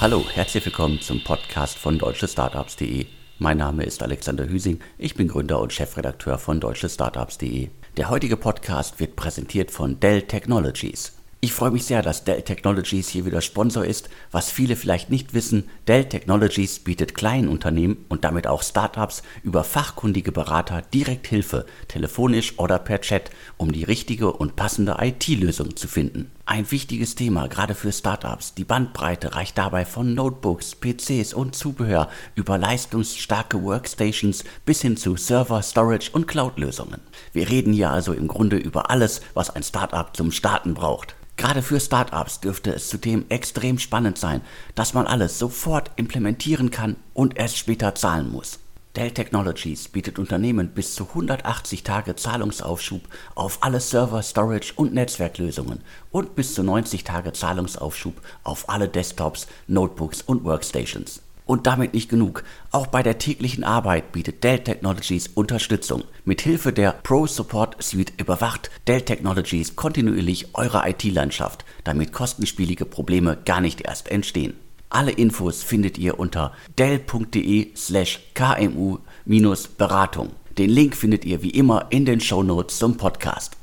Hallo, herzlich willkommen zum Podcast von deutschestartups.de. Mein Name ist Alexander Hüsing, ich bin Gründer und Chefredakteur von deutschestartups.de. Der heutige Podcast wird präsentiert von Dell Technologies. Ich freue mich sehr, dass Dell Technologies hier wieder Sponsor ist. Was viele vielleicht nicht wissen, Dell Technologies bietet kleinen Unternehmen und damit auch Startups über fachkundige Berater direkt Hilfe, telefonisch oder per Chat, um die richtige und passende IT-Lösung zu finden. Ein wichtiges Thema, gerade für Startups. Die Bandbreite reicht dabei von Notebooks, PCs und Zubehör über leistungsstarke Workstations bis hin zu Server, Storage und Cloud-Lösungen. Wir reden hier also im Grunde über alles, was ein Startup zum Starten braucht. Gerade für Startups dürfte es zudem extrem spannend sein, dass man alles sofort implementieren kann und erst später zahlen muss. Dell Technologies bietet Unternehmen bis zu 180 Tage Zahlungsaufschub auf alle Server, Storage und Netzwerklösungen und bis zu 90 Tage Zahlungsaufschub auf alle Desktops, Notebooks und Workstations. Und damit nicht genug. Auch bei der täglichen Arbeit bietet Dell Technologies Unterstützung. Mithilfe der Pro Support Suite überwacht Dell Technologies kontinuierlich eure IT-Landschaft, damit kostenspielige Probleme gar nicht erst entstehen. Alle Infos findet ihr unter dell.de slash kmu-beratung. Den Link findet ihr wie immer in den Shownotes zum Podcast.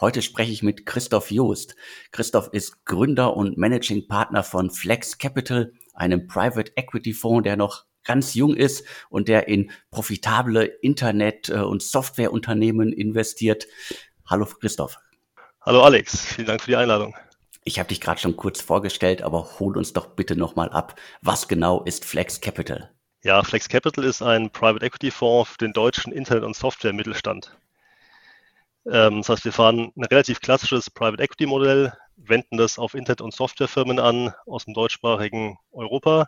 Heute spreche ich mit Christoph Joost. Christoph ist Gründer und Managing Partner von Flex Capital, einem Private Equity Fonds, der noch ganz jung ist und der in profitable Internet- äh, und Softwareunternehmen investiert. Hallo Christoph. Hallo Alex, vielen Dank für die Einladung. Ich habe dich gerade schon kurz vorgestellt, aber hol uns doch bitte nochmal ab. Was genau ist Flex Capital? Ja, Flex Capital ist ein Private Equity Fonds für den deutschen Internet- und Software-Mittelstand. Ähm, das heißt, wir fahren ein relativ klassisches Private Equity Modell, wenden das auf Internet- und Softwarefirmen an aus dem deutschsprachigen Europa.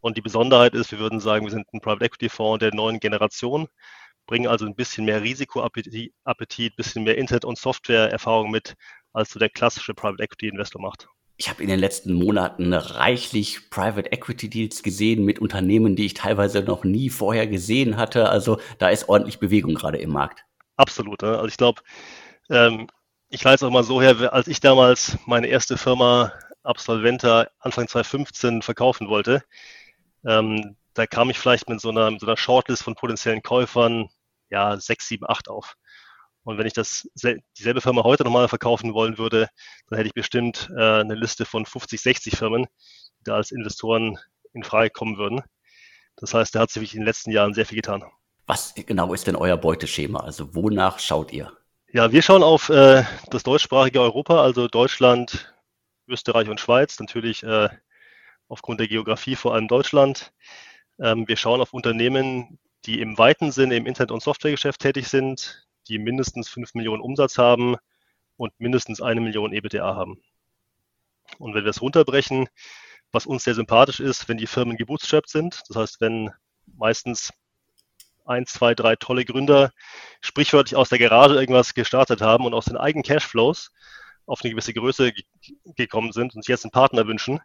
Und die Besonderheit ist, wir würden sagen, wir sind ein Private Equity Fonds der neuen Generation, bringen also ein bisschen mehr Risikoappetit, ein bisschen mehr Internet- und Software-Erfahrung mit, als so der klassische Private Equity Investor macht. Ich habe in den letzten Monaten reichlich Private Equity Deals gesehen mit Unternehmen, die ich teilweise noch nie vorher gesehen hatte. Also da ist ordentlich Bewegung gerade im Markt. Absolut. Ne? Also ich glaube, ähm, ich leite es auch mal so her, als ich damals meine erste Firma Absolventa Anfang 2015 verkaufen wollte, ähm, da kam ich vielleicht mit so einer, mit so einer Shortlist von potenziellen Käufern, ja, sechs, sieben, acht auf. Und wenn ich das dieselbe Firma heute nochmal verkaufen wollen würde, dann hätte ich bestimmt äh, eine Liste von 50, 60 Firmen, die da als Investoren in Frage kommen würden. Das heißt, da hat sich in den letzten Jahren sehr viel getan. Was genau ist denn euer Beuteschema? Also wonach schaut ihr? Ja, wir schauen auf äh, das deutschsprachige Europa, also Deutschland, Österreich und Schweiz, natürlich äh, aufgrund der Geografie vor allem Deutschland. Ähm, wir schauen auf Unternehmen, die im weiten Sinne im Internet- und Softwaregeschäft tätig sind, die mindestens 5 Millionen Umsatz haben und mindestens eine Million EBITDA haben. Und wenn wir es runterbrechen, was uns sehr sympathisch ist, wenn die Firmen gebootstrapped sind, das heißt, wenn meistens ein, zwei, drei tolle Gründer sprichwörtlich aus der Garage irgendwas gestartet haben und aus den eigenen Cashflows auf eine gewisse Größe gekommen sind und sich jetzt einen Partner wünschen,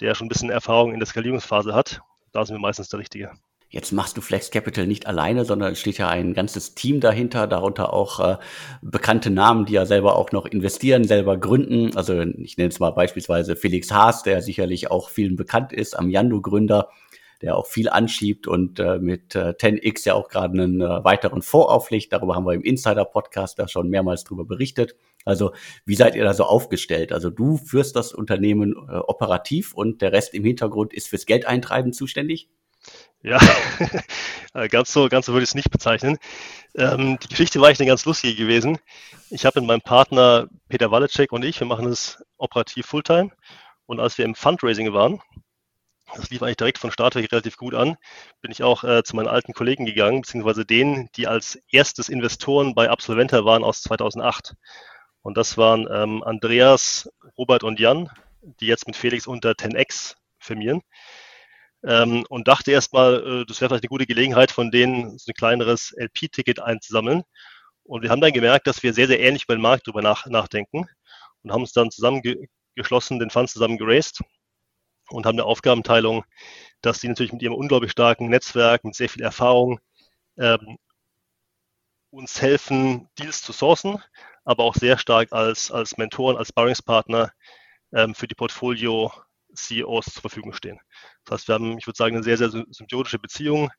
der schon ein bisschen Erfahrung in der Skalierungsphase hat. Da sind wir meistens der Richtige. Jetzt machst du Flex Capital nicht alleine, sondern es steht ja ein ganzes Team dahinter, darunter auch äh, bekannte Namen, die ja selber auch noch investieren, selber gründen. Also ich nenne es mal beispielsweise Felix Haas, der sicherlich auch vielen bekannt ist, am Yando-Gründer, der auch viel anschiebt und äh, mit äh, 10x ja auch gerade einen äh, weiteren auflegt. Darüber haben wir im Insider-Podcast da schon mehrmals drüber berichtet. Also wie seid ihr da so aufgestellt? Also du führst das Unternehmen äh, operativ und der Rest im Hintergrund ist fürs Geldeintreiben zuständig? Ja, ganz so, ganz so würde ich es nicht bezeichnen. Ähm, die Geschichte war eigentlich eine ganz lustige gewesen. Ich habe mit meinem Partner Peter Walecek und ich, wir machen es operativ Fulltime. Und als wir im Fundraising waren, das lief eigentlich direkt von Start weg relativ gut an. Bin ich auch äh, zu meinen alten Kollegen gegangen, beziehungsweise denen, die als erstes Investoren bei Absolventa waren aus 2008. Und das waren ähm, Andreas, Robert und Jan, die jetzt mit Felix unter 10x firmieren. Ähm, und dachte erstmal, äh, das wäre vielleicht eine gute Gelegenheit, von denen so ein kleineres LP-Ticket einzusammeln. Und wir haben dann gemerkt, dass wir sehr, sehr ähnlich über den Markt drüber nach, nachdenken und haben uns dann zusammengeschlossen, den Fund zusammen geraced und haben eine Aufgabenteilung, dass die natürlich mit ihrem unglaublich starken Netzwerk, mit sehr viel Erfahrung ähm, uns helfen, Deals zu sourcen, aber auch sehr stark als, als Mentoren, als Sparringspartner ähm, für die Portfolio CEOs zur Verfügung stehen. Das heißt, wir haben, ich würde sagen, eine sehr, sehr symbiotische Beziehung.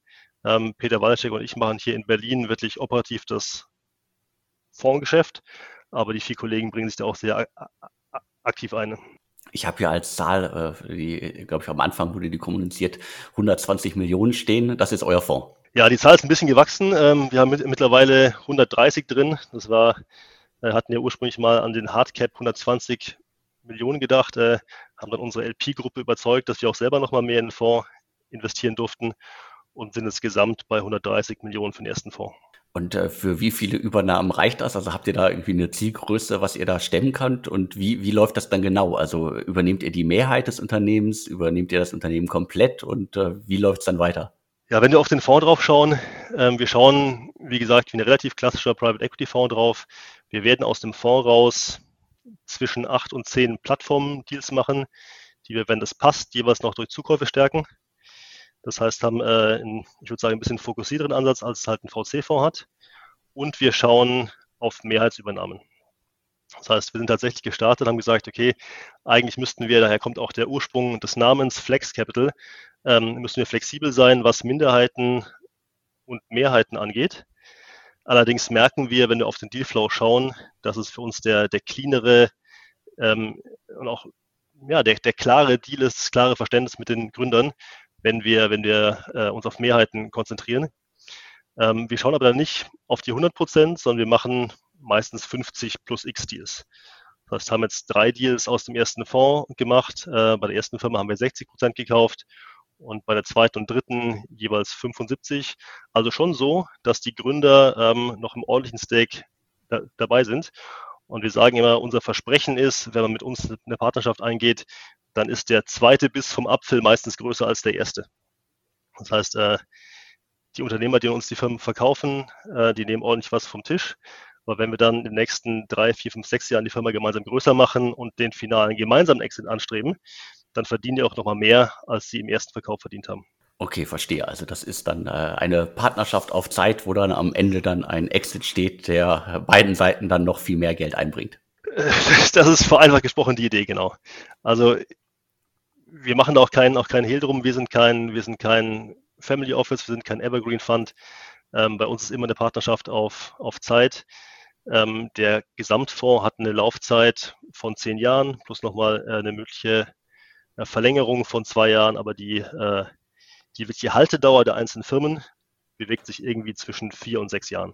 Ähm, Peter Walczek und ich machen hier in Berlin wirklich operativ das Fondsgeschäft, aber die vier Kollegen bringen sich da auch sehr aktiv ein. Ich habe hier als Zahl, äh, die, glaube ich, am Anfang wurde die kommuniziert, 120 Millionen stehen. Das ist euer Fonds. Ja, die Zahl ist ein bisschen gewachsen. Ähm, wir haben mit, mittlerweile 130 drin. Das war, äh, hatten ja ursprünglich mal an den Hardcap 120 Millionen gedacht, äh, haben dann unsere LP-Gruppe überzeugt, dass wir auch selber nochmal mehr in den Fonds investieren durften und sind jetzt gesamt bei 130 Millionen für den ersten Fonds. Und äh, für wie viele Übernahmen reicht das? Also habt ihr da irgendwie eine Zielgröße, was ihr da stemmen könnt? Und wie, wie läuft das dann genau? Also übernehmt ihr die Mehrheit des Unternehmens? Übernehmt ihr das Unternehmen komplett? Und äh, wie läuft es dann weiter? Ja, wenn wir auf den Fonds drauf schauen, ähm, wir schauen, wie gesagt, wie ein relativ klassischer Private Equity Fonds drauf. Wir werden aus dem Fonds raus zwischen acht und zehn Plattform-Deals machen, die wir, wenn das passt, jeweils noch durch Zukäufe stärken. Das heißt, haben, äh, in, ich würde sagen, ein bisschen fokussierteren Ansatz, als es halt ein VC-Fonds hat. Und wir schauen auf Mehrheitsübernahmen. Das heißt, wir sind tatsächlich gestartet, haben gesagt, okay, eigentlich müssten wir, daher kommt auch der Ursprung des Namens Flex Capital, ähm, müssen wir flexibel sein, was Minderheiten und Mehrheiten angeht. Allerdings merken wir, wenn wir auf den Dealflow schauen, dass es für uns der, der cleanere ähm, und auch ja, der, der klare Deal ist, das klare Verständnis mit den Gründern, wenn wir, wenn wir äh, uns auf Mehrheiten konzentrieren. Ähm, wir schauen aber dann nicht auf die 100 Prozent, sondern wir machen meistens 50 plus X Deals. Das heißt, haben jetzt drei Deals aus dem ersten Fonds gemacht. Äh, bei der ersten Firma haben wir 60 Prozent gekauft und bei der zweiten und dritten jeweils 75. Also schon so, dass die Gründer ähm, noch im ordentlichen Stake da, dabei sind. Und wir sagen immer, unser Versprechen ist, wenn man mit uns eine Partnerschaft eingeht, dann ist der zweite Biss vom Apfel meistens größer als der erste. Das heißt, äh, die Unternehmer, die uns die Firmen verkaufen, äh, die nehmen ordentlich was vom Tisch. Aber wenn wir dann in den nächsten drei, vier, fünf, sechs Jahren die Firma gemeinsam größer machen und den finalen gemeinsamen Exit anstreben, dann verdienen die auch nochmal mehr, als sie im ersten Verkauf verdient haben. Okay, verstehe. Also das ist dann äh, eine Partnerschaft auf Zeit, wo dann am Ende dann ein Exit steht, der beiden Seiten dann noch viel mehr Geld einbringt. Das ist vereinfacht gesprochen die Idee, genau. Also wir machen da auch keinen auch keinen Hehl drum. Wir sind kein, wir sind kein Family Office, wir sind kein Evergreen Fund. Ähm, bei uns ist immer eine Partnerschaft auf, auf Zeit. Ähm, der Gesamtfonds hat eine Laufzeit von zehn Jahren plus nochmal äh, eine mögliche äh, Verlängerung von zwei Jahren, aber die, äh, die wirkliche Haltedauer der einzelnen Firmen bewegt sich irgendwie zwischen vier und sechs Jahren.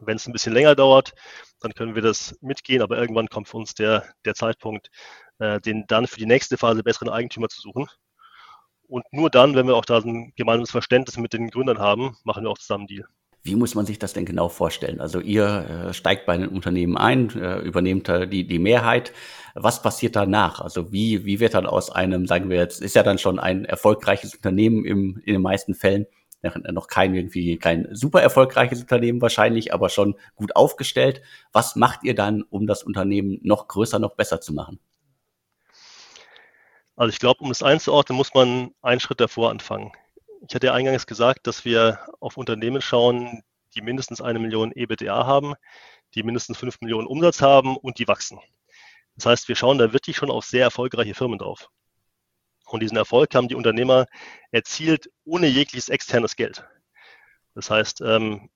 Wenn es ein bisschen länger dauert, dann können wir das mitgehen, aber irgendwann kommt für uns der, der Zeitpunkt, äh, den dann für die nächste Phase besseren Eigentümer zu suchen. Und nur dann, wenn wir auch da ein gemeinsames Verständnis mit den Gründern haben, machen wir auch zusammen einen Deal. Wie muss man sich das denn genau vorstellen? Also ihr äh, steigt bei einem Unternehmen ein, äh, übernehmt äh, die, die Mehrheit. Was passiert danach? Also wie, wie wird dann aus einem, sagen wir jetzt, ist ja dann schon ein erfolgreiches Unternehmen im, in den meisten Fällen, noch kein irgendwie kein super erfolgreiches Unternehmen wahrscheinlich, aber schon gut aufgestellt. Was macht ihr dann, um das Unternehmen noch größer, noch besser zu machen? Also ich glaube, um es einzuordnen, muss man einen Schritt davor anfangen. Ich hatte ja eingangs gesagt, dass wir auf Unternehmen schauen, die mindestens eine Million EBITDA haben, die mindestens fünf Millionen Umsatz haben und die wachsen. Das heißt, wir schauen da wirklich schon auf sehr erfolgreiche Firmen drauf. Und diesen Erfolg haben die Unternehmer erzielt ohne jegliches externes Geld. Das heißt, ähm,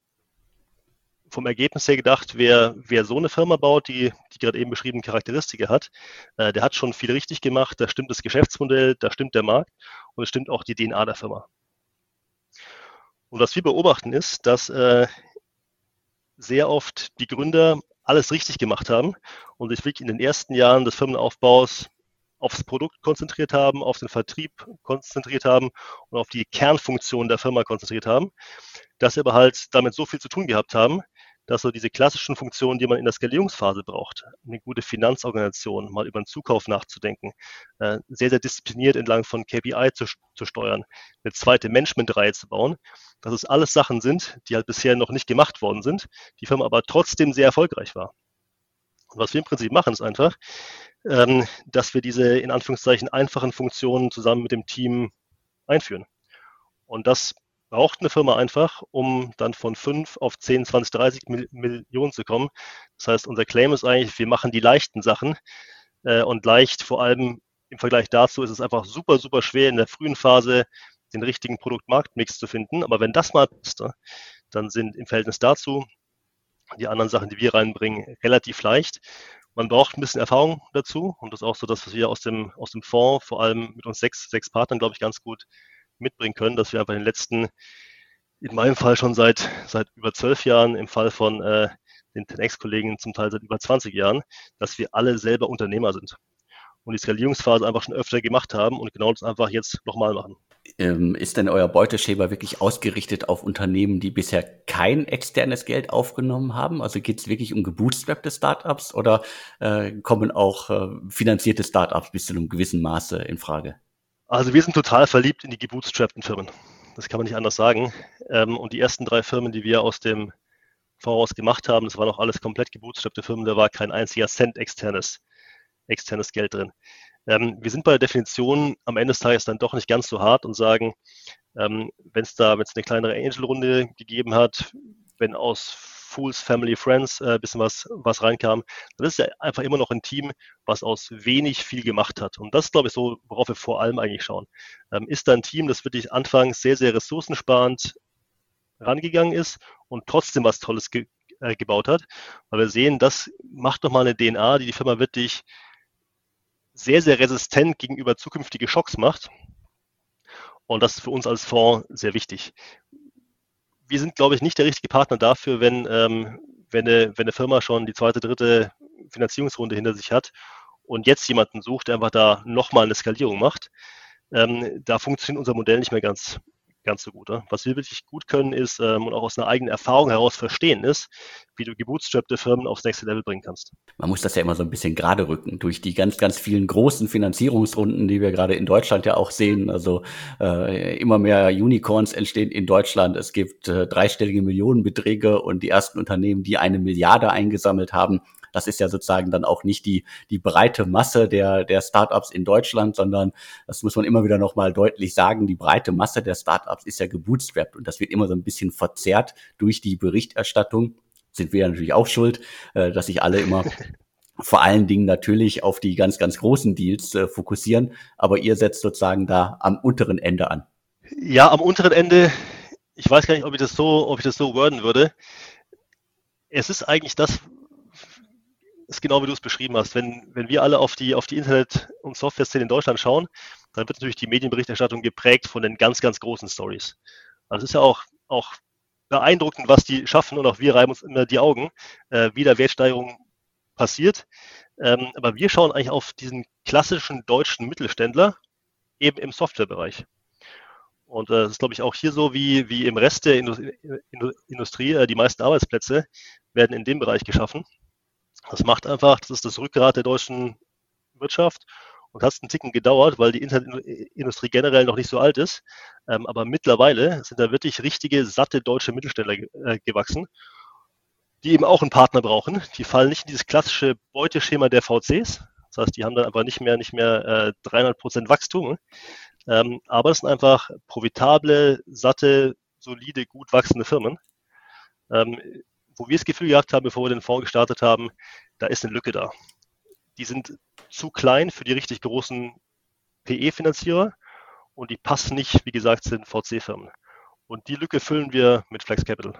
vom Ergebnis her gedacht, wer, wer so eine Firma baut, die die gerade eben beschriebenen Charakteristika hat, äh, der hat schon viel richtig gemacht, da stimmt das Geschäftsmodell, da stimmt der Markt und es stimmt auch die DNA der Firma. Und was wir beobachten ist, dass äh, sehr oft die Gründer alles richtig gemacht haben und sich wirklich in den ersten Jahren des Firmenaufbaus aufs Produkt konzentriert haben, auf den Vertrieb konzentriert haben und auf die Kernfunktion der Firma konzentriert haben, dass sie aber halt damit so viel zu tun gehabt haben, dass so diese klassischen Funktionen, die man in der Skalierungsphase braucht, eine gute Finanzorganisation, mal über einen Zukauf nachzudenken, äh, sehr, sehr diszipliniert entlang von KPI zu, zu steuern, eine zweite Managementreihe zu bauen, dass es alles Sachen sind, die halt bisher noch nicht gemacht worden sind, die Firma aber trotzdem sehr erfolgreich war. Und was wir im Prinzip machen, ist einfach, ähm, dass wir diese in Anführungszeichen einfachen Funktionen zusammen mit dem Team einführen. Und das braucht eine Firma einfach, um dann von 5 auf 10, 20, 30 Millionen zu kommen. Das heißt, unser Claim ist eigentlich, wir machen die leichten Sachen äh, und leicht vor allem im Vergleich dazu ist es einfach super, super schwer in der frühen Phase den richtigen Produkt-Markt-Mix zu finden. Aber wenn das mal passt, dann sind im Verhältnis dazu die anderen Sachen, die wir reinbringen, relativ leicht. Man braucht ein bisschen Erfahrung dazu und das ist auch so das, was wir aus dem, aus dem Fonds, vor allem mit uns sechs, sechs Partnern, glaube ich, ganz gut mitbringen können, dass wir einfach in den letzten, in meinem Fall schon seit, seit über zwölf Jahren, im Fall von äh, den 10x-Kollegen zum Teil seit über 20 Jahren, dass wir alle selber Unternehmer sind und die Skalierungsphase einfach schon öfter gemacht haben und genau das einfach jetzt nochmal machen. Ähm, ist denn euer Beuteschema wirklich ausgerichtet auf Unternehmen, die bisher kein externes Geld aufgenommen haben? Also geht es wirklich um gebootstrappte Startups oder äh, kommen auch äh, finanzierte Startups bis zu einem gewissen Maße in Frage? Also wir sind total verliebt in die gebootstrappten Firmen. Das kann man nicht anders sagen. Ähm, und die ersten drei Firmen, die wir aus dem Voraus gemacht haben, das waren auch alles komplett gebootstrappte Firmen, da war kein einziger Cent externes externes Geld drin. Ähm, wir sind bei der Definition am Ende des Tages dann doch nicht ganz so hart und sagen, ähm, wenn es da jetzt eine kleinere Angel-Runde gegeben hat, wenn aus Fools, Family, Friends äh, bisschen was, was reinkam, dann ist ja einfach immer noch ein Team, was aus wenig viel gemacht hat. Und das glaube ich, so, worauf wir vor allem eigentlich schauen. Ähm, ist da ein Team, das wirklich anfangs sehr, sehr ressourcensparend rangegangen ist und trotzdem was Tolles ge äh, gebaut hat, weil wir sehen, das macht nochmal eine DNA, die die Firma wirklich sehr, sehr resistent gegenüber zukünftige Schocks macht. Und das ist für uns als Fonds sehr wichtig. Wir sind, glaube ich, nicht der richtige Partner dafür, wenn, ähm, wenn, eine, wenn eine Firma schon die zweite, dritte Finanzierungsrunde hinter sich hat und jetzt jemanden sucht, der einfach da nochmal eine Skalierung macht. Ähm, da funktioniert unser Modell nicht mehr ganz, ganz so gut. Ne? Was wir wirklich gut können ist ähm, und auch aus einer eigenen Erfahrung heraus verstehen ist, wie du gebootstrappte Firmen aufs nächste Level bringen kannst. Man muss das ja immer so ein bisschen gerade rücken durch die ganz, ganz vielen großen Finanzierungsrunden, die wir gerade in Deutschland ja auch sehen. Also äh, immer mehr Unicorns entstehen in Deutschland. Es gibt äh, dreistellige Millionenbeträge und die ersten Unternehmen, die eine Milliarde eingesammelt haben, das ist ja sozusagen dann auch nicht die, die breite Masse der, der Startups in Deutschland, sondern das muss man immer wieder nochmal deutlich sagen, die breite Masse der Startups ist ja gebootstrapped und das wird immer so ein bisschen verzerrt durch die Berichterstattung. Sind wir ja natürlich auch schuld, äh, dass sich alle immer vor allen Dingen natürlich auf die ganz, ganz großen Deals äh, fokussieren, aber ihr setzt sozusagen da am unteren Ende an. Ja, am unteren Ende, ich weiß gar nicht, ob ich das so, ob ich das so worden würde. Es ist eigentlich das, ist genau wie du es beschrieben hast. Wenn, wenn wir alle auf die, auf die Internet- und Software-Szene in Deutschland schauen, dann wird natürlich die Medienberichterstattung geprägt von den ganz, ganz großen Stories. Also es ist ja auch, auch beeindruckend, was die schaffen und auch wir reiben uns immer die Augen, äh, wie da Wertsteigerung passiert. Ähm, aber wir schauen eigentlich auf diesen klassischen deutschen Mittelständler eben im Softwarebereich. Und äh, das ist, glaube ich, auch hier so wie, wie im Rest der Industrie. Äh, die meisten Arbeitsplätze werden in dem Bereich geschaffen. Das macht einfach, das ist das Rückgrat der deutschen Wirtschaft und hat einen Ticken gedauert, weil die Internetindustrie generell noch nicht so alt ist. Ähm, aber mittlerweile sind da wirklich richtige, satte deutsche Mittelständler äh, gewachsen, die eben auch einen Partner brauchen. Die fallen nicht in dieses klassische Beuteschema der VCs. Das heißt, die haben dann einfach nicht mehr, nicht mehr äh, 300 Prozent Wachstum. Ähm, aber es sind einfach profitable, satte, solide, gut wachsende Firmen. Ähm, wo wir das Gefühl gehabt haben, bevor wir den Fonds gestartet haben, da ist eine Lücke da. Die sind zu klein für die richtig großen PE-Finanzierer und die passen nicht, wie gesagt, sind VC-Firmen. Und die Lücke füllen wir mit Flex Capital.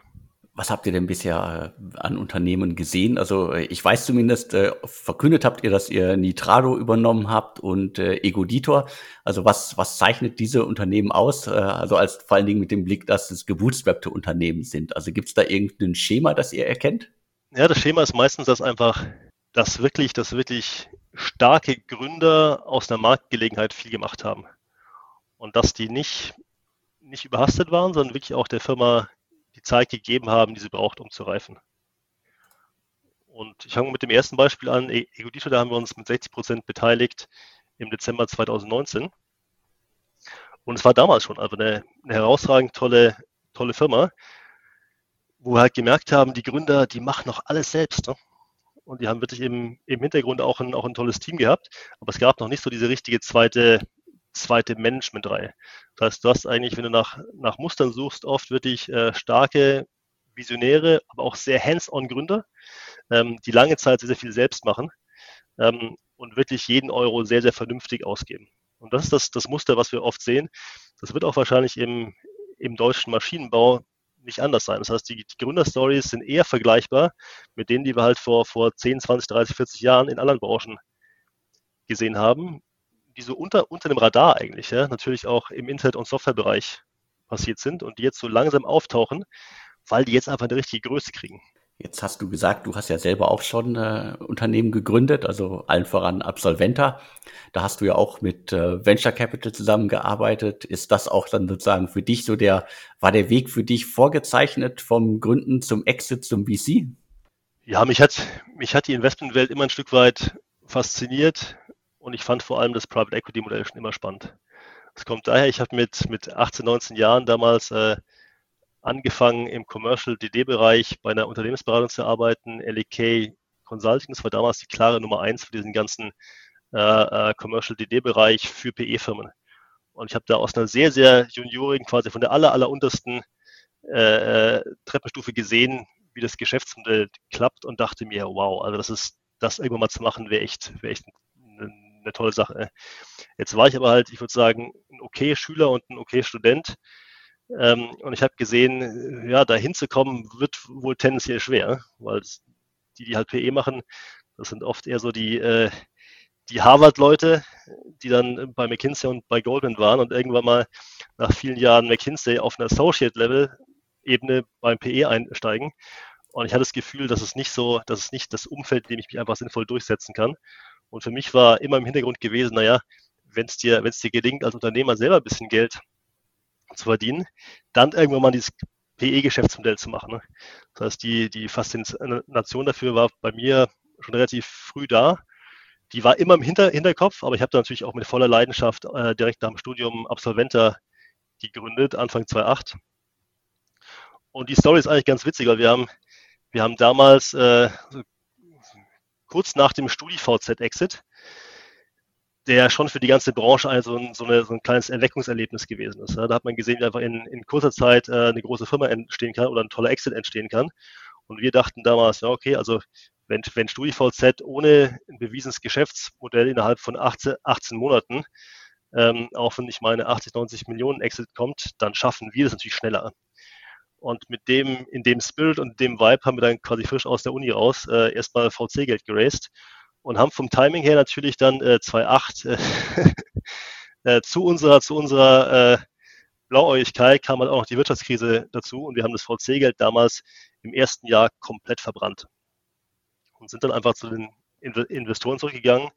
Was habt ihr denn bisher äh, an Unternehmen gesehen? Also äh, ich weiß zumindest, äh, verkündet habt ihr, dass ihr Nitrado übernommen habt und Egoditor. Also was, was zeichnet diese Unternehmen aus? Also als vor allen Dingen mit dem Blick, dass es gebootstrappte Unternehmen sind. Also gibt es da irgendein Schema, das ihr erkennt? Ja, das Schema ist meistens das einfach, dass wirklich, dass wirklich starke Gründer aus einer Marktgelegenheit viel gemacht haben. Und dass die nicht, nicht überhastet waren, sondern wirklich auch der Firma die Zeit gegeben haben, die sie braucht, um zu reifen. Und ich fange mit dem ersten Beispiel an. E- Egodito, da haben wir uns mit 60 Prozent beteiligt im Dezember 2019. Und es war damals schon einfach eine, eine herausragend tolle, tolle Firma, wo wir halt gemerkt haben, die Gründer, die machen noch alles selbst. Ne? Und die haben wirklich im, im Hintergrund auch ein, auch ein tolles Team gehabt. Aber es gab noch nicht so diese richtige zweite zweite Management-Reihe. Das heißt, du hast eigentlich, wenn du nach, nach Mustern suchst, oft wirklich äh, starke Visionäre, aber auch sehr hands-on Gründer, ähm, die lange Zeit sehr, sehr viel selbst machen. Ähm, und wirklich jeden Euro sehr, sehr vernünftig ausgeben. Und das ist das, das Muster, was wir oft sehen. Das wird auch wahrscheinlich im, im deutschen Maschinenbau nicht anders sein. Das heißt, die, die Gründerstories sind eher vergleichbar mit denen, die wir halt vor, vor 10, 20, 30, 40 Jahren in anderen Branchen gesehen haben, die so unter, unter dem Radar eigentlich, ja, natürlich auch im Internet- und Softwarebereich passiert sind und die jetzt so langsam auftauchen, weil die jetzt einfach eine richtige Größe kriegen. Jetzt hast du gesagt, du hast ja selber auch schon äh, Unternehmen gegründet, also allen voran Absolventa. Da hast du ja auch mit äh, Venture Capital zusammengearbeitet. Ist das auch dann sozusagen für dich so der, war der Weg für dich vorgezeichnet vom Gründen zum Exit zum VC? Ja, mich hat, mich hat die Investmentwelt immer ein Stück weit fasziniert und ich fand vor allem das Private Equity Modell schon immer spannend. Es kommt daher, ich habe mit, mit 18, 19 Jahren damals äh, angefangen im Commercial DD-Bereich bei einer Unternehmensberatung zu arbeiten, LEK Consulting. Das war damals die klare Nummer eins für diesen ganzen äh, äh, Commercial DD-Bereich für PE-Firmen. Und ich habe da aus einer sehr, sehr juniorigen, quasi von der aller, aller untersten äh, äh, Treppenstufe gesehen, wie das Geschäftsmodell klappt und dachte mir, wow, also das ist, das irgendwann mal zu machen, wäre echt, wäre echt eine, eine tolle Sache. Jetzt war ich aber halt, ich würde sagen, ein okay Schüler und ein okay Student ähm, und ich habe gesehen, ja, da hinzukommen wird wohl tendenziell schwer, weil die, die halt PE machen, das sind oft eher so die, äh, die Harvard-Leute, die dann bei McKinsey und bei Goldman waren und irgendwann mal nach vielen Jahren McKinsey auf einer Associate-Level-Ebene beim PE einsteigen. Und ich hatte das Gefühl, dass es nicht so, dass es nicht das Umfeld, in dem ich mich einfach sinnvoll durchsetzen kann. Und für mich war immer im Hintergrund gewesen, naja, wenn es dir, wenn es dir gelingt, als Unternehmer selber ein bisschen Geld zu verdienen, dann irgendwann mal dieses PE-Geschäftsmodell zu machen. Ne? Das heißt, die, die Faszination dafür war bei mir schon relativ früh da. Die war immer im Hinter Hinterkopf, aber ich habe da natürlich auch mit voller Leidenschaft äh, direkt nach dem Studium Absolventer gegründet, Anfang 2008. Und die Story ist eigentlich ganz witzig, weil wir haben, wir haben damals äh, kurz nach dem StudiVZ-Exit der schon für die ganze Branche also ein, so, eine, so, ein kleines Erweckungserlebnis gewesen ist. Da hat man gesehen, wie einfach in, in kurzer Zeit äh, eine große Firma entstehen kann oder ein toller Exit entstehen kann. Und wir dachten damals, ja, okay, also wenn, wenn StudiVZ ohne ein bewiesenes Geschäftsmodell innerhalb von 18, 18 Monaten ähm, auch wenn ich meine 80, 90 Millionen Exit kommt, dann schaffen wir das natürlich schneller. Und mit dem, in dem Spirit und dem Vibe haben wir dann quasi frisch aus der Uni raus äh, erstmal VC-Geld geraced und haben vom Timing her natürlich dann äh, 2.8 äh, äh, zu unserer, zu unserer äh, Blauäugigkeit kam halt auch noch die Wirtschaftskrise dazu und wir haben das VC-Geld damals im ersten Jahr komplett verbrannt und sind dann einfach zu den Investoren zurückgegangen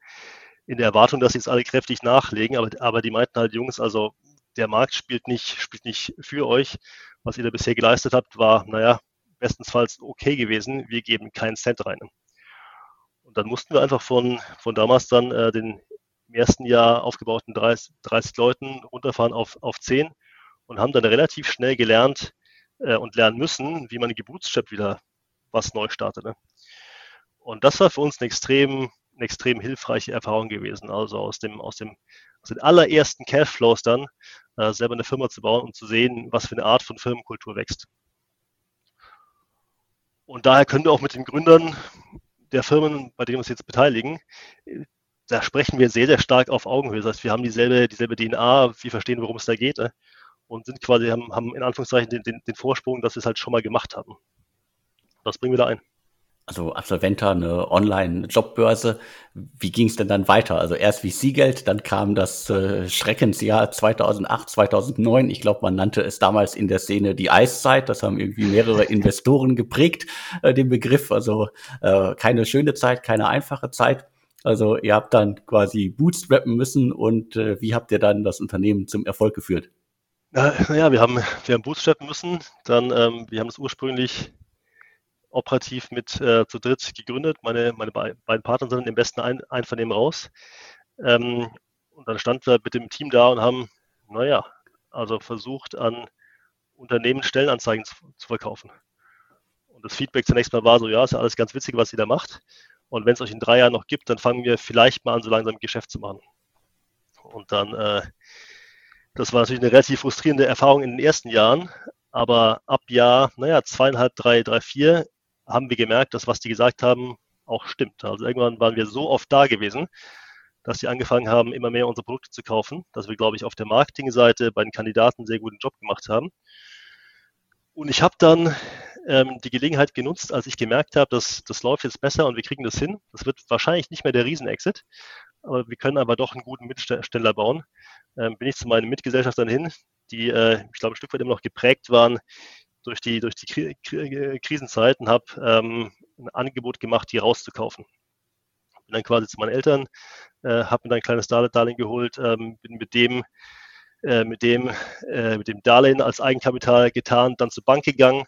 in der Erwartung, dass sie jetzt alle kräftig nachlegen, aber, aber die meinten halt, Jungs, also der Markt spielt nicht, spielt nicht für euch. Was ihr da bisher geleistet habt, war, naja, bestensfalls okay gewesen. Wir geben keinen Cent rein. Und dann mussten wir einfach von, von damals dann äh, den im ersten Jahr aufgebauten 30, 30 Leuten runterfahren auf, auf 10 und haben dann relativ schnell gelernt äh, und lernen müssen, wie man gebootstrapped wieder was neu startet. Ne? Und das war für uns eine extrem, eine extrem hilfreiche Erfahrung gewesen. Also aus dem, aus dem, aus den allerersten Cashflows dann äh, selber eine Firma zu bauen und zu sehen, was für eine Art von Firmenkultur wächst. Und daher können wir auch mit den Gründern der Firmen, bei denen wir uns jetzt beteiligen, da sprechen wir sehr, sehr stark auf Augenhöhe. Das heißt, wir haben dieselbe, dieselbe DNA, wir verstehen, worum es da geht ne? und sind quasi, haben, haben in Anführungszeichen den, den, den Vorsprung, dass wir es halt schon mal gemacht haben. Das bringen wir da ein also Absolventer, eine Online-Jobbörse. Wie ging es denn dann weiter? Also erst wie Siegeld, dann kam das äh, Schreckensjahr 2008, 2009. Ich glaube, man nannte es damals in der Szene die Eiszeit. Das haben irgendwie mehrere Investoren geprägt, äh, den Begriff. Also äh, keine schöne Zeit, keine einfache Zeit. Also ihr habt dann quasi bootstrappen müssen und äh, wie habt ihr dann das Unternehmen zum Erfolg geführt? Naja, wir haben, wir haben bootstrappen müssen. Dann, ähm, wir haben es ursprünglich operativ mit äh, zu dritt gegründet. Meine, meine beiden Partner sind im besten Ein Einvernehmen raus. Ähm, und dann standen wir mit dem Team da und haben, naja, also versucht an Unternehmen Stellenanzeigen zu, zu, verkaufen. Und das Feedback zunächst mal war so, ja, ist ja alles ganz witzig, was ihr da macht. Und wenn es euch in drei Jahren noch gibt, dann fangen wir vielleicht mal an, so langsam Geschäft zu machen. Und dann, äh, das war natürlich eine relativ frustrierende Erfahrung in den ersten Jahren, aber ab Jahr, naja, zweieinhalb, drei, drei, vier haben wir gemerkt, dass was die gesagt haben, auch stimmt. Also irgendwann waren wir so oft da gewesen, dass sie angefangen haben, immer mehr unsere Produkte zu kaufen, dass wir, glaube ich, auf der Marketingseite bei den Kandidaten einen sehr guten Job gemacht haben. Und ich habe dann ähm, die Gelegenheit genutzt, als ich gemerkt habe, dass das läuft jetzt besser und wir kriegen das hin. Das wird wahrscheinlich nicht mehr der Riesenexit, aber wir können aber doch einen guten Mittelständler bauen. Ähm, bin ich zu meinen Mitgesellschaftern hin, die, äh, ich glaube, ein Stück weit immer noch geprägt waren durch die, durch die Kri Krisenzeiten, habe ähm, ein Angebot gemacht, die rauszukaufen. Bin dann quasi zu meinen Eltern, äh, habe mir dann ein kleines Darlehen geholt, ähm, bin mit dem äh, mit dem, äh, mit dem Darlehen als Eigenkapital getan, dann zur Bank gegangen,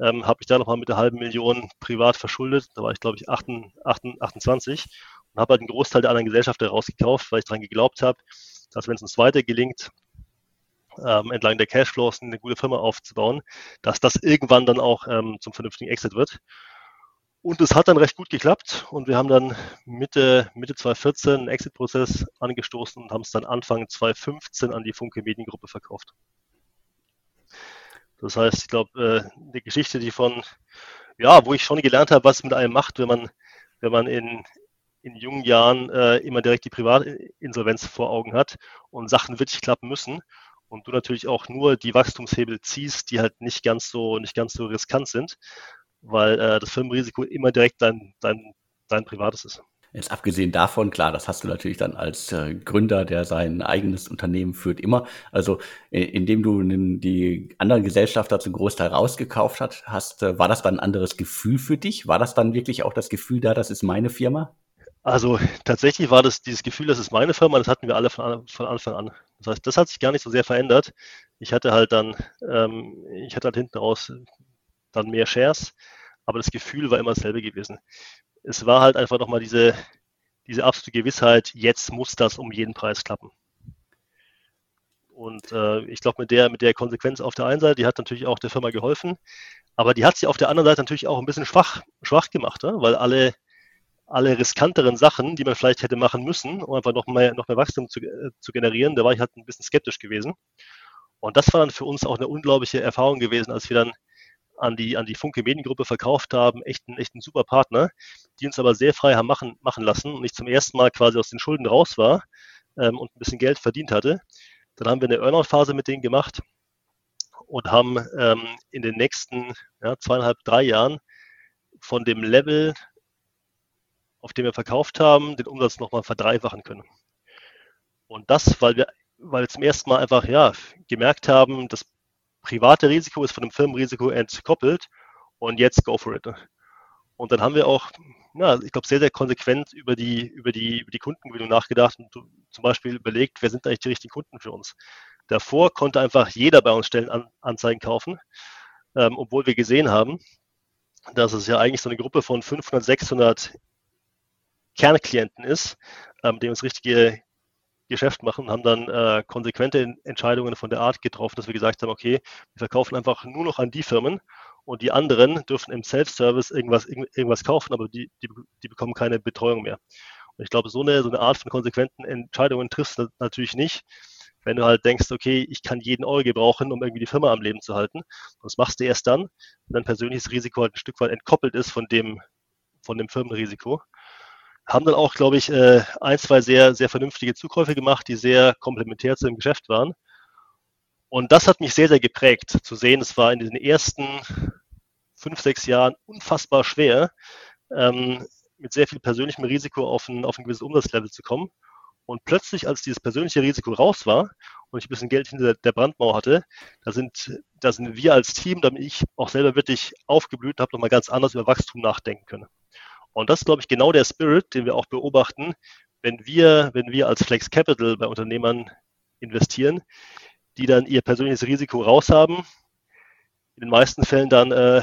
ähm, habe ich da nochmal mit einer halben Million privat verschuldet. Da war ich, glaube ich, 28 und habe halt einen Großteil der anderen Gesellschaften rausgekauft, weil ich daran geglaubt habe, dass wenn es uns weiter gelingt, ähm, entlang der Cashflows eine gute Firma aufzubauen, dass das irgendwann dann auch ähm, zum vernünftigen Exit wird. Und es hat dann recht gut geklappt und wir haben dann Mitte, Mitte 2014 einen Exit-Prozess angestoßen und haben es dann Anfang 2015 an die Funke Mediengruppe verkauft. Das heißt, ich glaube, äh, eine Geschichte, die von, ja, wo ich schon gelernt habe, was es mit einem macht, wenn man, wenn man in, in jungen Jahren äh, immer direkt die Privatinsolvenz vor Augen hat und Sachen wirklich klappen müssen und du natürlich auch nur die Wachstumshebel ziehst, die halt nicht ganz so, nicht ganz so riskant sind weil äh, das Firmenrisiko immer direkt dein, dein, dein privates ist. Jetzt abgesehen davon, klar, das hast du natürlich dann als äh, Gründer, der sein eigenes Unternehmen führt, immer. Also äh, indem du die anderen Gesellschafter zum Großteil rausgekauft hat, hast, äh, war das dann ein anderes Gefühl für dich? War das dann wirklich auch das Gefühl da, das ist meine Firma? Also tatsächlich war das dieses Gefühl, das ist meine Firma, das hatten wir alle von, von Anfang an. Das heißt, das hat sich gar nicht so sehr verändert. Ich hatte halt dann, ähm, ich hatte halt hinten raus dann mehr Shares, aber das Gefühl war immer dasselbe gewesen. Es war halt einfach nochmal diese, diese absolute Gewissheit, jetzt muss das um jeden Preis klappen. Und äh, ich glaube, mit der, mit der Konsequenz auf der einen Seite, die hat natürlich auch der Firma geholfen, aber die hat sie auf der anderen Seite natürlich auch ein bisschen schwach, schwach gemacht, ja? weil alle, alle riskanteren Sachen, die man vielleicht hätte machen müssen, um einfach noch mehr, noch mehr Wachstum zu, äh, zu generieren, da war ich halt ein bisschen skeptisch gewesen. Und das war dann für uns auch eine unglaubliche Erfahrung gewesen, als wir dann an die, an die Funke Mediengruppe verkauft haben, echt ein, echt ein super Partner, die uns aber sehr frei haben machen, machen lassen und ich zum ersten Mal quasi aus den Schulden raus war ähm, und ein bisschen Geld verdient hatte. Dann haben wir eine Earnout-Phase mit denen gemacht und haben ähm, in den nächsten ja, zweieinhalb, drei Jahren von dem Level, auf dem wir verkauft haben, den Umsatz nochmal verdreifachen können. Und das, weil wir, weil wir zum ersten Mal einfach ja, gemerkt haben, das private Risiko ist von dem Firmenrisiko entkoppelt und jetzt go for it. Und dann haben wir auch, ja, ich glaube, sehr, sehr konsequent über die, über die, über die Kundengewinnung nachgedacht und zum Beispiel überlegt, wer sind eigentlich die richtigen Kunden für uns. Davor konnte einfach jeder bei uns Stellenanzeigen kaufen, ähm, obwohl wir gesehen haben, dass es ja eigentlich so eine Gruppe von 500, 600 Kernklienten ist, ähm, die uns richtige Geschäft machen haben dann äh, konsequente Entscheidungen von der Art getroffen, dass wir gesagt haben, okay, wir verkaufen einfach nur noch an die Firmen und die anderen dürfen im Self-Service irgendwas, irgendwas kaufen, aber die, die, die bekommen keine Betreuung mehr. Und ich glaube, so eine, so eine Art von konsequenten Entscheidungen triffst du natürlich nicht, wenn du halt denkst, okay, ich kann jeden Euro gebrauchen, um irgendwie die Firma am Leben zu halten. Und das machst du erst dann, wenn dein persönliches Risiko halt ein Stück weit entkoppelt ist von dem, von dem Firmenrisiko haben dann auch, glaube ich, äh, ein, zwei sehr, sehr vernünftige Zukäufe gemacht, die sehr komplementär zu dem Geschäft waren. Und das hat mich sehr, sehr geprägt, zu sehen, es war in den ersten fünf, sechs Jahren unfassbar schwer, ähm, mit sehr viel persönlichem Risiko auf ein, auf ein gewisses Umsatzlevel zu kommen. Und plötzlich, als dieses persönliche Risiko raus war und ich ein bisschen Geld hinter der Brandmauer hatte, da sind, da sind wir als Team, damit ich auch selber wirklich aufgeblüht habe nochmal ganz anders über Wachstum nachdenken können. Und das ist, glaube ich, genau der Spirit, den wir auch beobachten, wenn wir, wenn wir als Flex Capital bei Unternehmern investieren, die dann ihr persönliches Risiko raushaben, in den meisten Fällen dann äh,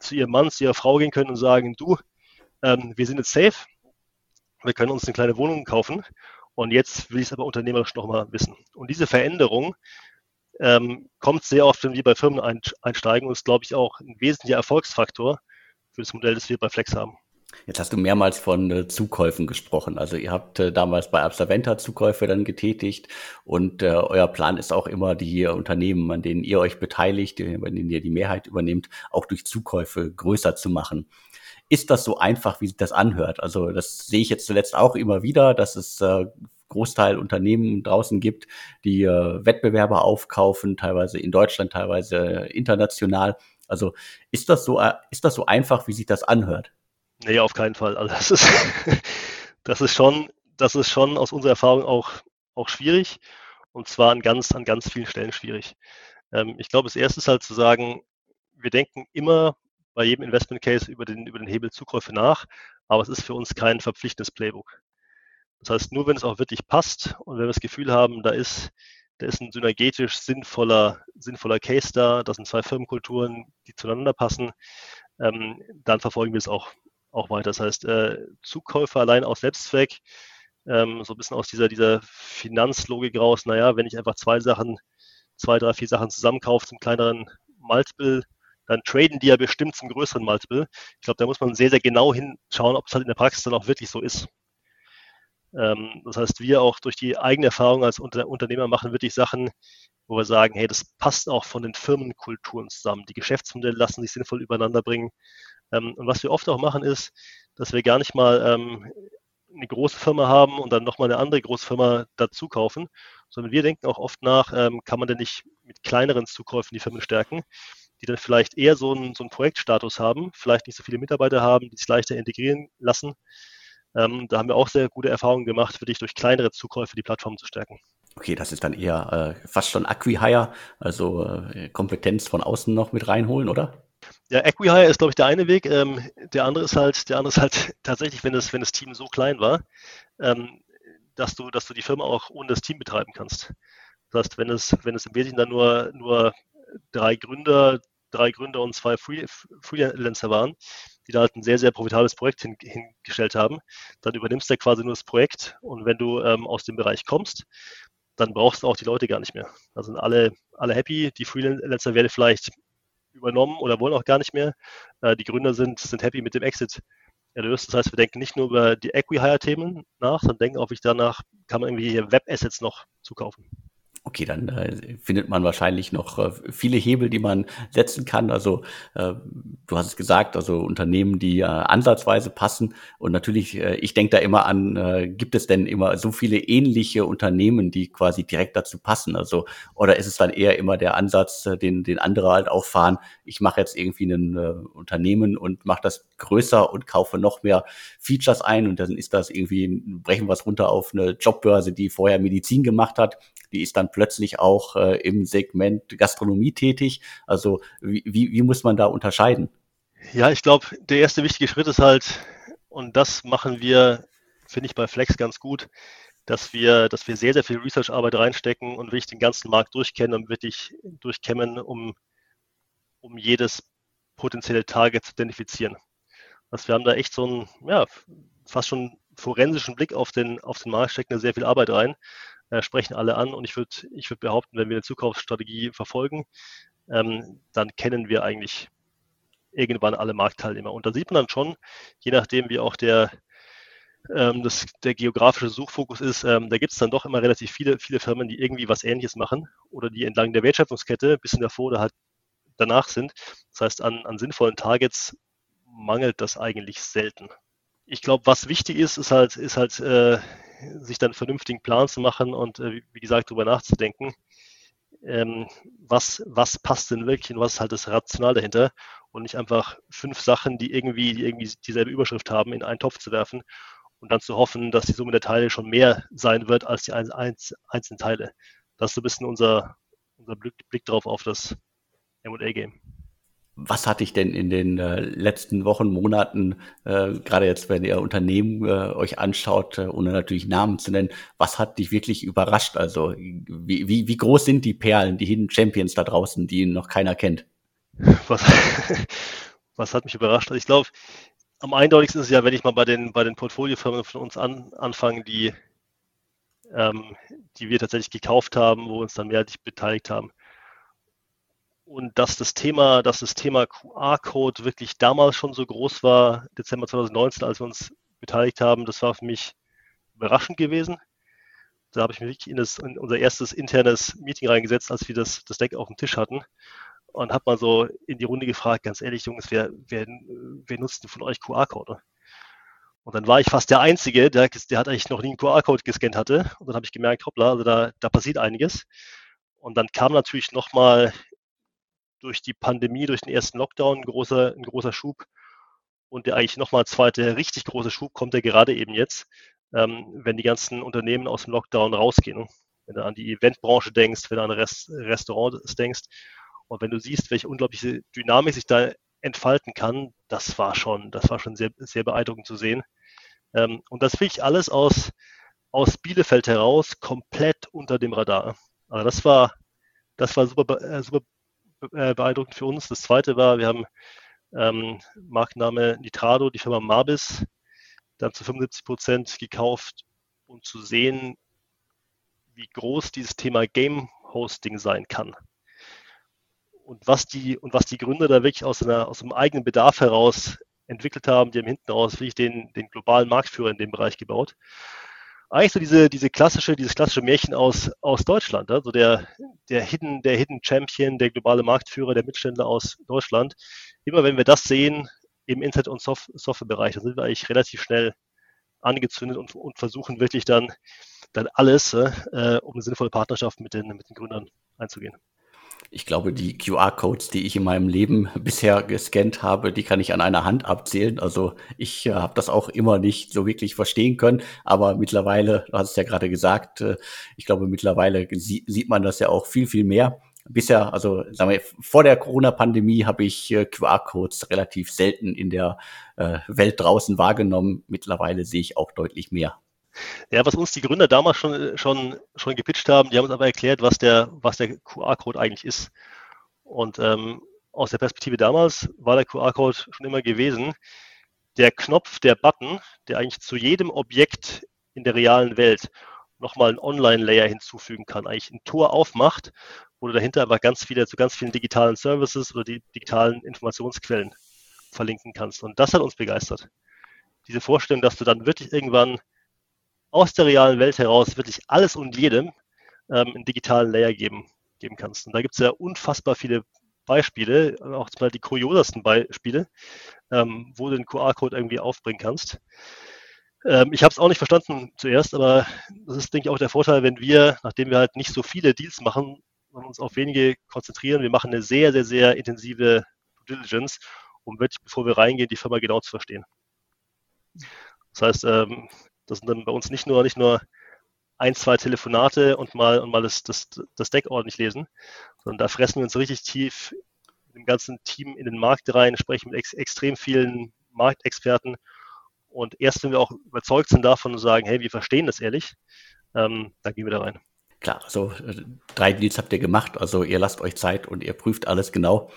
zu ihrem Mann, zu ihrer Frau gehen können und sagen, du, ähm, wir sind jetzt safe, wir können uns eine kleine Wohnung kaufen und jetzt will ich es aber unternehmerisch nochmal wissen. Und diese Veränderung ähm, kommt sehr oft, wenn wir bei Firmen einsteigen und ist, glaube ich, auch ein wesentlicher Erfolgsfaktor für das Modell, das wir bei Flex haben. Jetzt hast du mehrmals von äh, Zukäufen gesprochen. Also ihr habt äh, damals bei Absolventa Zukäufe dann getätigt und äh, euer Plan ist auch immer, die Unternehmen, an denen ihr euch beteiligt, an denen ihr die Mehrheit übernehmt, auch durch Zukäufe größer zu machen. ist das so einfach, wie sich das anhört? Also das sehe ich jetzt zuletzt auch immer wieder, dass es äh, Großteil Unternehmen draußen gibt, die äh, Wettbewerber aufkaufen, teilweise in Deutschland, teilweise international. Also ist das so, äh, ist das so einfach, wie sich das anhört? Nee, auf keinen Fall. Also das ist, das ist schon, das ist schon aus unserer Erfahrung auch, auch schwierig und zwar an ganz, an ganz vielen Stellen schwierig. Ähm, ich glaube, das erste ist halt zu sagen, wir denken immer bei jedem Investment Case über den, über den Hebel Zukäufe nach, aber es ist für uns kein verpflichtendes Playbook. Das heißt, nur wenn es auch wirklich passt und wenn wir das Gefühl haben, da ist, da ist ein synergetisch sinnvoller, sinnvoller Case da, das sind zwei Firmenkulturen, die zueinander passen, ähm, dann verfolgen wir es auch, auch weiter. Das heißt, äh, Zukäufe allein aus Selbstzweck, ähm, so ein bisschen aus dieser, dieser Finanzlogik raus, naja, wenn ich einfach zwei Sachen, zwei, drei, vier Sachen zusammenkaufe zum kleineren Multiple, dann traden die ja bestimmt zum größeren Multiple. Ich glaube, da muss man sehr, sehr genau hinschauen, ob es halt in der Praxis dann auch wirklich so ist. Ähm, das heißt, wir auch durch die eigene Erfahrung als Unter Unternehmer machen wirklich Sachen, wo wir sagen, hey, das passt auch von den Firmenkulturen zusammen. Die Geschäftsmodelle lassen sich sinnvoll übereinander bringen. Ähm, und was wir oft auch machen, ist, dass wir gar nicht mal ähm, eine große Firma haben und dann nochmal eine andere große Firma dazu kaufen, sondern wir denken auch oft nach, ähm, kann man denn nicht mit kleineren Zukäufen die Firmen stärken, die dann vielleicht eher so einen, so einen Projektstatus haben, vielleicht nicht so viele Mitarbeiter haben, die sich leichter integrieren lassen ähm, da haben wir auch sehr gute Erfahrungen gemacht, wirklich durch kleinere Zukäufe die Plattform zu stärken. Okay, das ist dann eher äh, fast schon Acquihire, also äh, Kompetenz von außen noch mit reinholen, oder? Ja, Acquihire ist, glaube ich, der eine Weg. Ähm, der andere ist halt, der andere ist halt tatsächlich, wenn das, wenn das Team so klein war, ähm, dass du, dass du die Firma auch ohne das Team betreiben kannst. Das heißt, wenn es, wenn es im Wesentlichen dann nur, nur drei Gründer, drei Gründer und zwei Free, Freelancer waren, die da halt ein sehr, sehr profitables Projekt hin, hingestellt haben. Dann übernimmst du quasi nur das Projekt und wenn du ähm, aus dem Bereich kommst, dann brauchst du auch die Leute gar nicht mehr. Da sind alle, alle happy. Die Freelancer werden vielleicht übernommen oder wollen auch gar nicht mehr. Äh, die Gründer sind, sind happy mit dem Exit erlöst. Das heißt, wir denken nicht nur über die Equi-Hire-Themen nach, sondern denken auch, wie danach kann man irgendwie Web-Assets noch zukaufen. Okay, dann äh, findet man wahrscheinlich noch äh, viele Hebel, die man setzen kann. Also äh, du hast es gesagt, also Unternehmen, die äh, ansatzweise passen. Und natürlich, äh, ich denke da immer an, äh, gibt es denn immer so viele ähnliche Unternehmen, die quasi direkt dazu passen? Also oder ist es dann eher immer der Ansatz, den den andere halt auch fahren? Ich mache jetzt irgendwie ein Unternehmen und mache das größer und kaufe noch mehr Features ein und dann ist das irgendwie brechen es runter auf eine Jobbörse, die vorher Medizin gemacht hat die ist dann plötzlich auch äh, im Segment Gastronomie tätig. Also wie, wie, wie muss man da unterscheiden? Ja, ich glaube, der erste wichtige Schritt ist halt, und das machen wir, finde ich bei Flex ganz gut, dass wir, dass wir sehr, sehr viel Research-Arbeit reinstecken und wirklich den ganzen Markt durchkennen und wirklich durchkämmen, um, um jedes potenzielle Target zu identifizieren. Also wir haben da echt so einen, ja, fast schon forensischen Blick auf den, auf den Markt, stecken da sehr viel Arbeit rein äh, sprechen alle an und ich würde ich würd behaupten, wenn wir eine Zukaufsstrategie verfolgen, ähm, dann kennen wir eigentlich irgendwann alle Marktteilnehmer. Und da sieht man dann schon, je nachdem wie auch der, ähm, das, der geografische Suchfokus ist, ähm, da gibt es dann doch immer relativ viele, viele Firmen, die irgendwie was Ähnliches machen oder die entlang der Wertschöpfungskette ein bisschen davor oder halt danach sind. Das heißt, an, an sinnvollen Targets mangelt das eigentlich selten. Ich glaube, was wichtig ist, ist halt, ist halt äh, sich dann einen vernünftigen Plan zu machen und äh, wie gesagt darüber nachzudenken, ähm, was, was passt denn wirklich und was ist halt das Rational dahinter und nicht einfach fünf Sachen, die irgendwie, die irgendwie dieselbe Überschrift haben, in einen Topf zu werfen und dann zu hoffen, dass die Summe der Teile schon mehr sein wird als die ein, ein, einzelnen Teile. Das ist so ein bisschen unser, unser Blick, Blick drauf auf das M&A-Game was hat dich denn in den äh, letzten Wochen, Monaten, äh, gerade jetzt, wenn ihr Unternehmen äh, euch anschaut, äh, ohne natürlich Namen zu nennen, was hat dich wirklich überrascht? Also wie, wie, wie groß sind die Perlen, die Hidden Champions da draußen, die noch keiner kennt? Was, was hat mich überrascht? Also ich glaube, am eindeutigsten ist es ja, wenn ich mal bei den, bei den Portfoliofirmen von uns an, anfange, die, ähm, die wir tatsächlich gekauft haben, wo wir uns dann mehrheitlich beteiligt haben und dass das Thema, dass das Thema QR-Code wirklich damals schon so groß war, Dezember 2019, als wir uns beteiligt haben, das war für mich überraschend gewesen. Da habe ich mich wirklich in, das, in unser erstes internes Meeting reingesetzt, als wir das, das Deck auf dem Tisch hatten und habe mal so in die Runde gefragt, ganz ehrlich, Jungs, wer, wer, wer nutzt denn von euch QR-Code? Und dann war ich fast der Einzige, der, der hat eigentlich noch nie einen QR-Code gescannt hatte. Und dann habe ich gemerkt, hoppla, also da, da passiert einiges. Und dann kam natürlich nochmal durch die Pandemie, durch den ersten Lockdown ein großer, ein großer Schub. Und der eigentlich nochmal zweite richtig große Schub kommt ja gerade eben jetzt, ähm, wenn die ganzen Unternehmen aus dem Lockdown rausgehen. Wenn du an die Eventbranche denkst, wenn du an Rest, Restaurants denkst. Und wenn du siehst, welche unglaubliche Dynamik sich da entfalten kann, das war schon, das war schon sehr, sehr beeindruckend zu sehen. Ähm, und das finde ich alles aus, aus Bielefeld heraus komplett unter dem Radar. Also das war, das war super, äh, super äh, beeindruckend für uns. Das zweite war, wir haben ähm, Markenname Nitrado, die Firma Marbis, dann zu 75 Prozent gekauft, um zu sehen, wie groß dieses Thema Game Hosting sein kann. Und was die, und was die Gründer da wirklich aus, einer, aus einem eigenen Bedarf heraus entwickelt haben, die haben hinten raus wirklich den, den globalen Marktführer in dem Bereich gebaut eigentlich so diese, diese klassische, dieses klassische Märchen aus, aus Deutschland. Also der, der, Hidden, der Hidden Champion, der globale Marktführer, der Mittelständler aus Deutschland. Immer wenn wir das sehen im Internet- und Soft Softwarebereich, dann sind wir eigentlich relativ schnell angezündet und, und versuchen wirklich dann, dann alles, äh, um eine sinnvolle Partnerschaft mit den, mit den Gründern einzugehen. Ich glaube, die QR-Codes, die ich in meinem Leben bisher gescannt habe, die kann ich an einer Hand abzählen. Also ich äh, habe das auch immer nicht so wirklich verstehen können. Aber mittlerweile, du hast es ja gerade gesagt, äh, ich glaube, mittlerweile sie sieht man das ja auch viel, viel mehr. Bisher, also sagen wir, vor der Corona-Pandemie habe ich äh, QR-Codes relativ selten in der äh, Welt draußen wahrgenommen. Mittlerweile sehe ich auch deutlich mehr. Ja, was uns die Gründer damals schon, schon, schon gepitcht haben, die haben uns aber erklärt, was der, was der QR-Code eigentlich ist. Und ähm, aus der Perspektive damals war der QR-Code schon immer gewesen, der Knopf, der Button, der eigentlich zu jedem Objekt in der realen Welt nochmal einen Online-Layer hinzufügen kann, eigentlich ein Tor aufmacht, wo du dahinter aber ganz viele, zu ganz vielen digitalen Services oder die digitalen Informationsquellen verlinken kannst. Und das hat uns begeistert. Diese Vorstellung, dass du dann wirklich irgendwann aus der realen Welt heraus wirklich alles und jedem ähm, einen digitalen Layer geben, geben kannst. Und da gibt es ja unfassbar viele Beispiele, auch mal die kuriosesten Beispiele, ähm, wo du den QR-Code irgendwie aufbringen kannst. Ähm, ich habe es auch nicht verstanden zuerst, aber das ist, denke ich, auch der Vorteil, wenn wir, nachdem wir halt nicht so viele Deals machen, uns auf wenige konzentrieren. Wir machen eine sehr, sehr, sehr intensive Diligence, um wirklich, bevor wir reingehen, die Firma genau zu verstehen. Das heißt, ähm, das sind dann bei uns nicht nur, nicht nur ein, zwei Telefonate und mal, und mal das, das, das Deck ordentlich lesen, sondern da fressen wir uns richtig tief mit dem ganzen Team in den Markt rein, sprechen mit ex extrem vielen Marktexperten und erst wenn wir auch überzeugt sind davon und sagen, hey, wir verstehen das ehrlich, ähm, dann gehen wir da rein. Klar, also drei Deals habt ihr gemacht, also ihr lasst euch Zeit und ihr prüft alles genau.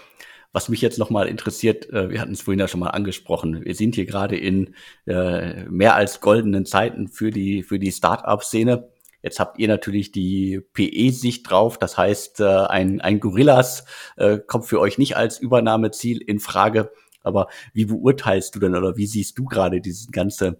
Was mich jetzt nochmal interessiert, äh, wir hatten es vorhin ja schon mal angesprochen, wir sind hier gerade in äh, mehr als goldenen Zeiten für die, für die Start-up-Szene. Jetzt habt ihr natürlich die PE-Sicht drauf, das heißt, äh, ein, ein Gorillas äh, kommt für euch nicht als Übernahmeziel in Frage. Aber wie beurteilst du denn oder wie siehst du gerade diese ganze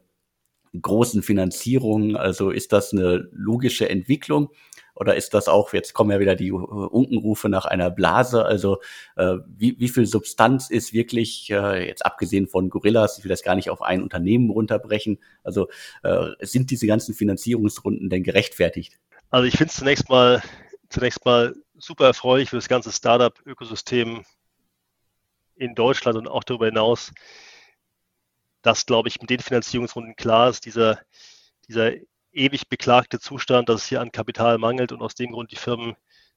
großen Finanzierungen? Also ist das eine logische Entwicklung oder ist das auch, jetzt kommen ja wieder die Unkenrufe nach einer Blase, also äh, wie, wie viel Substanz ist wirklich, äh, jetzt abgesehen von Gorillas, ich will das gar nicht auf ein Unternehmen runterbrechen, also äh, sind diese ganzen Finanzierungsrunden denn gerechtfertigt? Also ich finde es zunächst mal, zunächst mal super erfreulich für das ganze Startup-Ökosystem in Deutschland und auch darüber hinaus, dass, glaube ich, mit den Finanzierungsrunden klar ist, dieser, dieser ewig beklagte Zustand, dass es hier an Kapital mangelt und aus dem Grund die Firmen,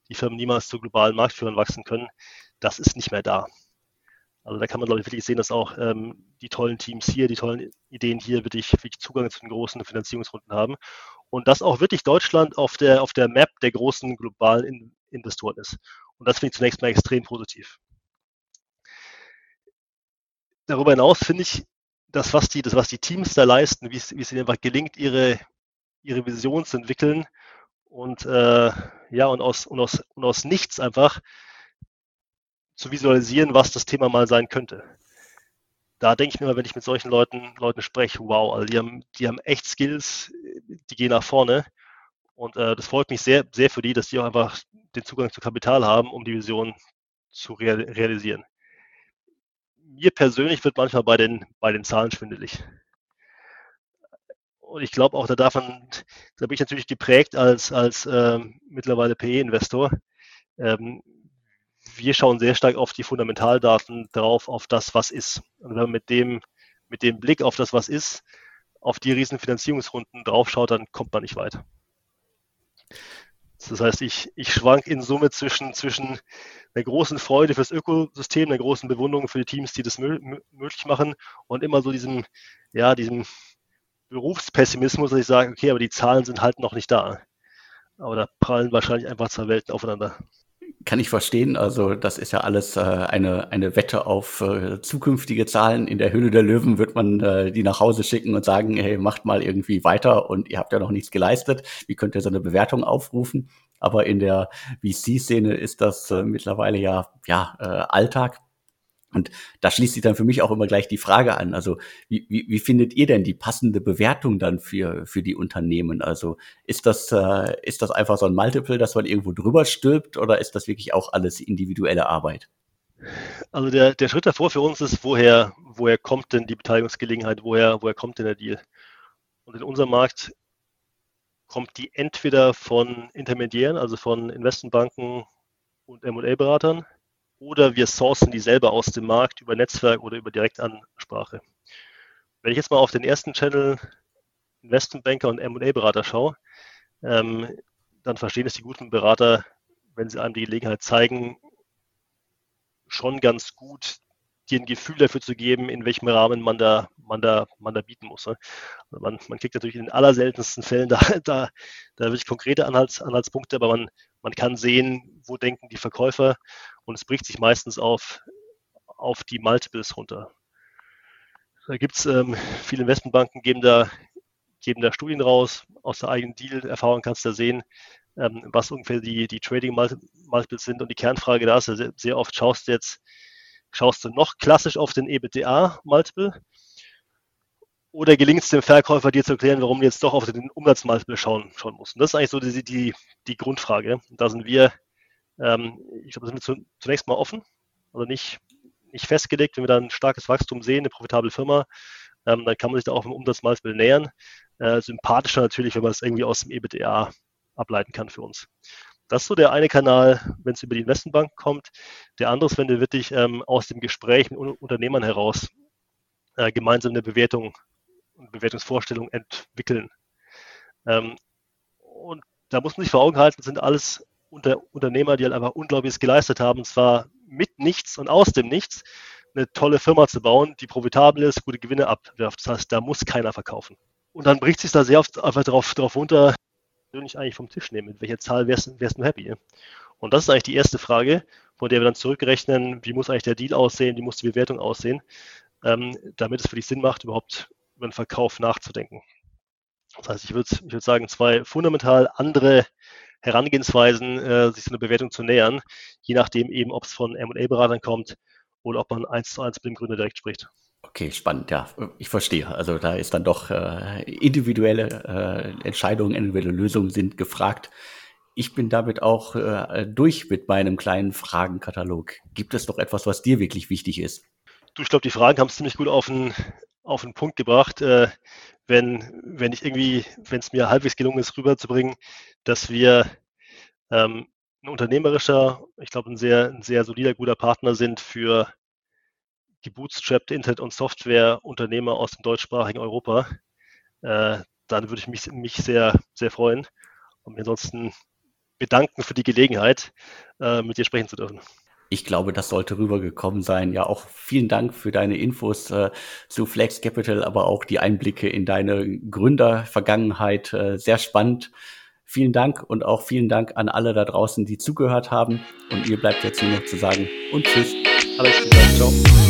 die Firmen niemals zu globalen Marktführern wachsen können, das ist nicht mehr da. Also da kann man, glaube ich, wirklich sehen, dass auch ähm, die tollen Teams hier, die tollen Ideen hier wirklich, wirklich Zugang zu den großen Finanzierungsrunden haben. Und dass auch wirklich Deutschland auf der, auf der Map der großen globalen In Investoren ist. Und das finde ich zunächst mal extrem positiv. Darüber hinaus finde ich, das, was die, das, was die Teams da leisten, wie es, wie es ihnen einfach gelingt, ihre, ihre Vision zu entwickeln und äh, ja, und aus, und, aus, und aus nichts einfach zu visualisieren, was das Thema mal sein könnte. Da denke ich mir immer, wenn ich mit solchen Leuten, Leuten spreche, wow, also die haben, die haben echt Skills, die gehen nach vorne. Und äh, das freut mich sehr, sehr für die, dass die auch einfach den Zugang zu Kapital haben, um die Vision zu realisieren. Mir persönlich wird manchmal bei den, bei den Zahlen schwindelig. Und ich glaube auch, da darf man, da bin ich natürlich geprägt als, als ähm, mittlerweile PE-Investor. Ähm, wir schauen sehr stark auf die Fundamentaldaten drauf, auf das, was ist. Und wenn man mit dem, mit dem Blick auf das, was ist, auf die riesen Finanzierungsrunden draufschaut, dann kommt man nicht weit. Das heißt, ich, ich schwank in Summe zwischen, zwischen einer großen Freude fürs Ökosystem, einer großen Bewunderung für die Teams, die das möglich machen und immer so diesem, ja, diesem Berufspessimismus, dass ich sage, okay, aber die Zahlen sind halt noch nicht da. Aber da prallen wahrscheinlich einfach zwei Welten aufeinander. Kann ich verstehen. Also das ist ja alles äh, eine, eine Wette auf äh, zukünftige Zahlen. In der Höhle der Löwen wird man äh, die nach Hause schicken und sagen, hey, macht mal irgendwie weiter und ihr habt ja noch nichts geleistet. Wie könnt ihr so eine Bewertung aufrufen? Aber in der VC-Szene ist das äh, mittlerweile ja, ja äh, Alltag. Und da schließt sich dann für mich auch immer gleich die Frage an. Also wie, wie, wie findet ihr denn die passende Bewertung dann für, für die Unternehmen? Also ist das, äh, ist das einfach so ein Multiple, dass man irgendwo drüber stülpt oder ist das wirklich auch alles individuelle Arbeit? Also der, der Schritt davor für uns ist, woher, woher kommt denn die Beteiligungsgelegenheit, woher, woher kommt denn der Deal? Und in unserem Markt kommt die entweder von Intermediären, also von Investmentbanken und M&A-Beratern, oder wir sourcen die selber aus dem Markt über Netzwerk oder über Direktansprache. Wenn ich jetzt mal auf den ersten Channel Investmentbanker und M&A-Berater schaue, ähm, dann verstehen es die guten Berater, wenn sie einem die Gelegenheit zeigen, schon ganz gut dir ein Gefühl dafür zu geben, in welchem Rahmen man da, man da, man da bieten muss. Ne? Also man, man kriegt natürlich in den allerseltensten Fällen da, da, da wirklich konkrete Anhalts, Anhaltspunkte, aber man, man kann sehen, wo denken die Verkäufer und es bricht sich meistens auf, auf die Multiples runter. Da gibt es ähm, viele Investmentbanken, geben da, geben da Studien raus, aus der eigenen Deal-Erfahrung kannst du da sehen, ähm, was ungefähr die, die Trading-Multiples sind. Und die Kernfrage da ist ja sehr, sehr oft, schaust du jetzt, schaust du noch klassisch auf den EBITDA-Multiple oder gelingt es dem Verkäufer, dir zu erklären, warum du jetzt doch auf den Umsatzmultiple schauen, schauen musst? Und das ist eigentlich so die, die, die Grundfrage. Und da sind wir ähm, ich glaube, da sind wir zunächst mal offen, also nicht, nicht festgelegt. Wenn wir dann ein starkes Wachstum sehen, eine profitable Firma, ähm, dann kann man sich da auch im Umsatzmultiple nähern. Äh, sympathischer natürlich, wenn man das irgendwie aus dem EBITDA ableiten kann für uns. Das ist so der eine Kanal, wenn es über die Investmentbank kommt. Der andere ist, wenn du wirklich ähm, aus dem Gespräch mit Unternehmern heraus äh, gemeinsam eine Bewertung und Bewertungsvorstellung entwickeln. Ähm, und da muss man sich vor Augen halten, sind alles unter Unternehmer, die halt einfach Unglaubliches geleistet haben, und zwar mit nichts und aus dem Nichts eine tolle Firma zu bauen, die profitabel ist, gute Gewinne abwirft. Das heißt, da muss keiner verkaufen. Und dann bricht sich da sehr oft einfach drauf, drauf runter, persönlich eigentlich vom Tisch nehmen. Mit welcher Zahl wärst, wärst du happy? Und das ist eigentlich die erste Frage, von der wir dann zurückrechnen, wie muss eigentlich der Deal aussehen, wie muss die Bewertung aussehen, ähm, damit es für dich Sinn macht, überhaupt über den Verkauf nachzudenken. Das heißt, ich würde ich würd sagen, zwei fundamental andere Herangehensweisen, äh, sich so eine Bewertung zu nähern, je nachdem eben, ob es von M&A-Beratern kommt oder ob man eins zu eins mit dem Gründer direkt spricht. Okay, spannend, ja, ich verstehe. Also da ist dann doch äh, individuelle äh, Entscheidungen, individuelle Lösungen sind gefragt. Ich bin damit auch äh, durch mit meinem kleinen Fragenkatalog. Gibt es noch etwas, was dir wirklich wichtig ist? Du, ich glaube, die Fragen haben es ziemlich gut auf den, auf den Punkt gebracht. Äh, wenn, wenn ich irgendwie, wenn es mir halbwegs gelungen ist, rüberzubringen, dass wir ähm, ein unternehmerischer, ich glaube, ein sehr, ein sehr solider, guter Partner sind für gebootstrappte Internet- und Softwareunternehmer aus dem deutschsprachigen Europa, äh, dann würde ich mich, mich sehr, sehr freuen und mir ansonsten bedanken für die Gelegenheit, äh, mit dir sprechen zu dürfen. Ich glaube, das sollte rübergekommen sein. Ja, auch vielen Dank für deine Infos äh, zu Flex Capital, aber auch die Einblicke in deine Gründervergangenheit. Äh, sehr spannend. Vielen Dank und auch vielen Dank an alle da draußen, die zugehört haben. Und mir bleibt jetzt nur noch zu sagen und tschüss. Alles Gute, ciao.